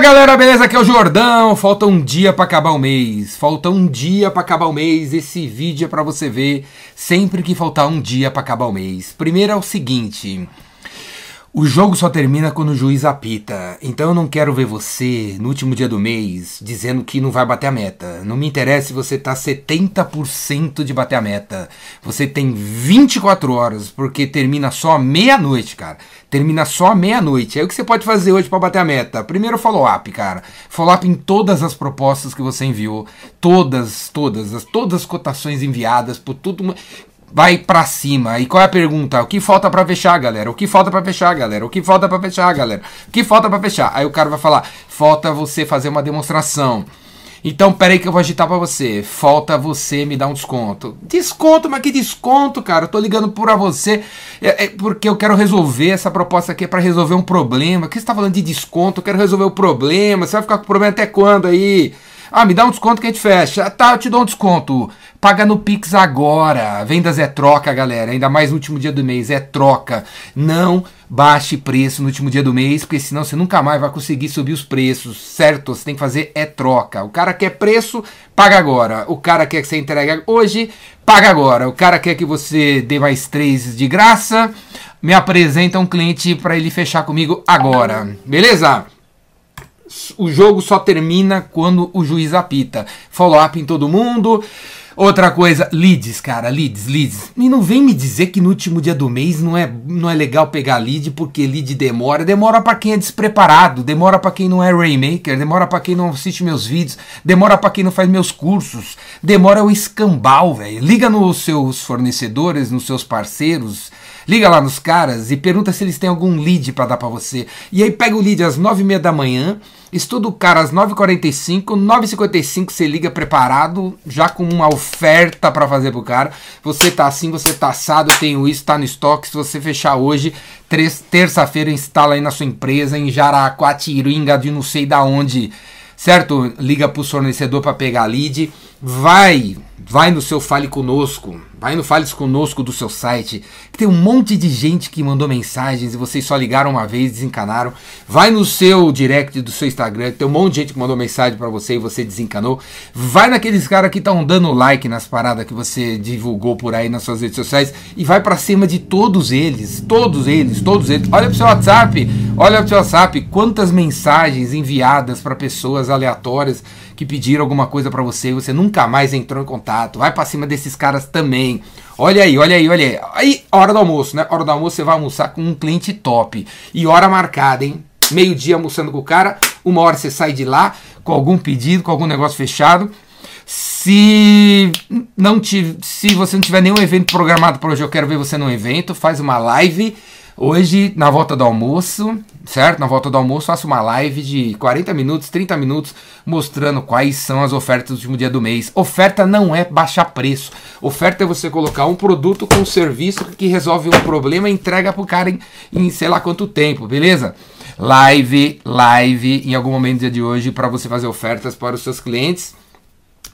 galera, beleza? Aqui é o Jordão. Falta um dia para acabar o mês. Falta um dia para acabar o mês. Esse vídeo é para você ver sempre que faltar um dia para acabar o mês. Primeiro é o seguinte: o jogo só termina quando o juiz apita. Então eu não quero ver você no último dia do mês dizendo que não vai bater a meta. Não me interessa se você tá 70% de bater a meta. Você tem 24 horas, porque termina só meia-noite, cara. Termina só meia-noite. Aí o que você pode fazer hoje para bater a meta? Primeiro follow-up, cara. Follow-up em todas as propostas que você enviou. Todas, todas, as, todas as cotações enviadas por tudo vai para cima. E qual é a pergunta? O que falta para fechar, galera? O que falta para fechar, galera? O que falta para fechar, galera? O que falta para fechar? Aí o cara vai falar: "Falta você fazer uma demonstração". Então, peraí que eu vou agitar para você. Falta você me dar um desconto. Desconto, mas que desconto, cara? Eu tô ligando para você é, é, porque eu quero resolver essa proposta aqui é para resolver um problema. que você tá falando de desconto? Eu quero resolver o problema. Você vai ficar com problema até quando aí? Ah, me dá um desconto que a gente fecha. Tá, eu te dou um desconto. Paga no Pix agora. Vendas é troca, galera. Ainda mais no último dia do mês. É troca. Não baixe preço no último dia do mês, porque senão você nunca mais vai conseguir subir os preços. Certo? Você tem que fazer é troca. O cara quer preço, paga agora. O cara quer que você entregue hoje, paga agora. O cara quer que você dê mais três de graça. Me apresenta um cliente para ele fechar comigo agora. Beleza? O jogo só termina quando o juiz apita. Follow-up em todo mundo. Outra coisa, leads, cara, leads, leads. E não vem me dizer que no último dia do mês não é, não é legal pegar lead porque lead demora. Demora para quem é despreparado, demora para quem não é Raymaker, demora para quem não assiste meus vídeos, demora para quem não faz meus cursos, demora o escambau, velho. Liga nos seus fornecedores, nos seus parceiros, liga lá nos caras e pergunta se eles têm algum lead para dar para você. E aí pega o lead às nove e meia da manhã Estuda o cara às 9h45, 9h55 você liga preparado, já com uma oferta para fazer pro cara. Você tá assim, você tá assado, eu tenho isso, tá no estoque. Se você fechar hoje, terça-feira instala aí na sua empresa, em Jaraguatiringa, de não sei da onde, certo? Liga pro fornecedor para pegar lead. Vai, vai no seu Fale Conosco, vai no Fale Conosco do seu site, que tem um monte de gente que mandou mensagens e vocês só ligaram uma vez, desencanaram. Vai no seu direct do seu Instagram, tem um monte de gente que mandou mensagem para você e você desencanou. Vai naqueles caras que estão dando like nas paradas que você divulgou por aí nas suas redes sociais e vai para cima de todos eles, todos eles, todos eles. Olha pro seu WhatsApp, olha pro seu WhatsApp, quantas mensagens enviadas para pessoas aleatórias que pediram alguma coisa para você e você nunca mais entrou em contato. Vai para cima desses caras também. Olha aí, olha aí, olha aí. Aí, hora do almoço, né? Hora do almoço você vai almoçar com um cliente top. E hora marcada, hein? Meio-dia almoçando com o cara, uma hora você sai de lá com algum pedido, com algum negócio fechado. Se não te, se você não tiver nenhum evento programado para hoje, eu quero ver você num evento, faz uma live Hoje, na volta do almoço, certo? Na volta do almoço, faço uma live de 40 minutos, 30 minutos, mostrando quais são as ofertas do último dia do mês. Oferta não é baixar preço. Oferta é você colocar um produto com um serviço que resolve um problema e entrega pro cara em, em sei lá quanto tempo, beleza? Live, live em algum momento do dia de hoje para você fazer ofertas para os seus clientes.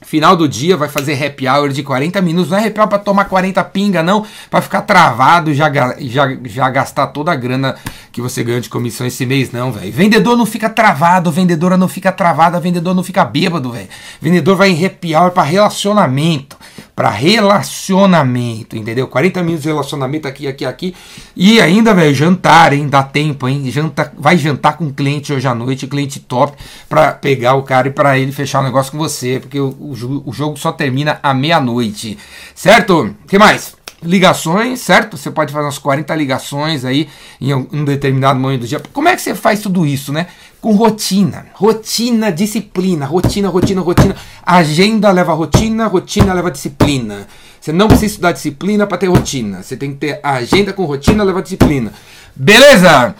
Final do dia vai fazer happy hour de 40 minutos. Não é happy hour pra tomar 40 pinga, não. Pra ficar travado já, já, já gastar toda a grana que você ganha de comissão esse mês, não, velho. Vendedor não fica travado, vendedora não fica travada, vendedor não fica bêbado, velho. Vendedor vai em happy hour pra relacionamento para relacionamento, entendeu? 40 minutos de relacionamento aqui, aqui, aqui. E ainda, velho, jantar, hein? Dá tempo, hein? Janta, vai jantar com cliente hoje à noite, cliente top, para pegar o cara e para ele fechar o negócio com você, porque o, o, o jogo só termina à meia-noite, certo? O que mais? Ligações, certo? Você pode fazer umas 40 ligações aí em um determinado momento do dia. Como é que você faz tudo isso, né? Com rotina, rotina, disciplina, rotina, rotina, rotina. Agenda leva rotina, rotina leva disciplina. Você não precisa estudar disciplina para ter rotina. Você tem que ter agenda com rotina, leva disciplina. Beleza?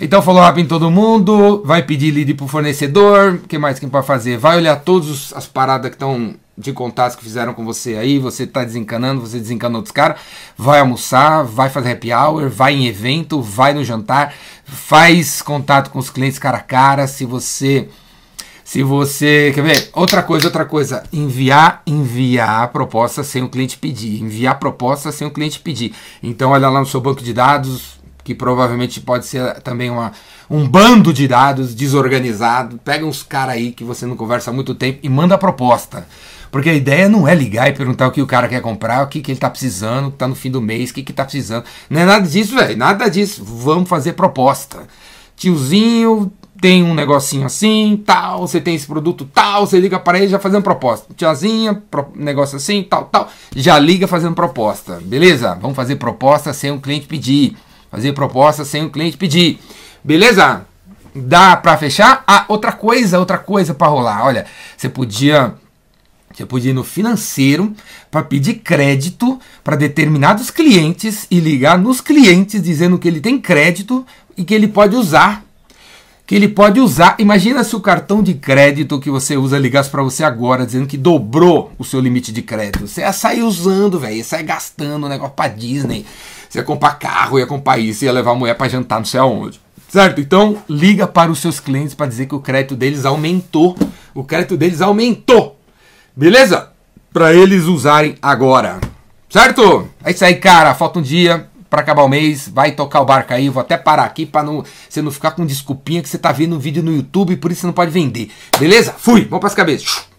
Então falou rápido em todo mundo, vai pedir lead pro fornecedor, o que mais que pode fazer? Vai olhar todas as paradas que estão de contatos que fizeram com você aí, você tá desencanando, você desencanou outros caras, vai almoçar, vai fazer happy hour, vai em evento, vai no jantar, faz contato com os clientes cara a cara, se você se você, quer ver? Outra coisa, outra coisa, enviar, enviar proposta sem o cliente pedir, enviar proposta sem o cliente pedir. Então olha lá no seu banco de dados, que provavelmente pode ser também uma, um bando de dados desorganizado. Pega uns caras aí que você não conversa há muito tempo e manda a proposta. Porque a ideia não é ligar e perguntar o que o cara quer comprar, o que, que ele tá precisando, que tá no fim do mês, o que, que tá precisando. Não é nada disso, velho. Nada disso. Vamos fazer proposta. Tiozinho tem um negocinho assim, tal, você tem esse produto tal, você liga para ele já fazendo proposta. Tiazinha, pro, negócio assim, tal, tal, já liga fazendo proposta. Beleza? Vamos fazer proposta sem o cliente pedir. Fazer proposta sem o cliente pedir. Beleza? Dá para fechar? Ah, outra coisa, outra coisa para rolar. Olha, você podia você podia ir no financeiro para pedir crédito para determinados clientes e ligar nos clientes dizendo que ele tem crédito e que ele pode usar. Que ele pode usar. Imagina se o cartão de crédito que você usa ligasse para você agora dizendo que dobrou o seu limite de crédito. Você ia sair usando, velho. Ia sair gastando o negócio para Disney. Você ia comprar carro, ia comprar isso, ia levar a mulher para jantar não sei aonde. Certo? Então, liga para os seus clientes para dizer que o crédito deles aumentou. O crédito deles aumentou. Beleza? Para eles usarem agora. Certo? É isso aí, cara. Falta um dia para acabar o mês. Vai tocar o barco aí. Vou até parar aqui para não, você não ficar com desculpinha que você tá vendo um vídeo no YouTube e por isso você não pode vender. Beleza? Fui. Vamos para as cabeças.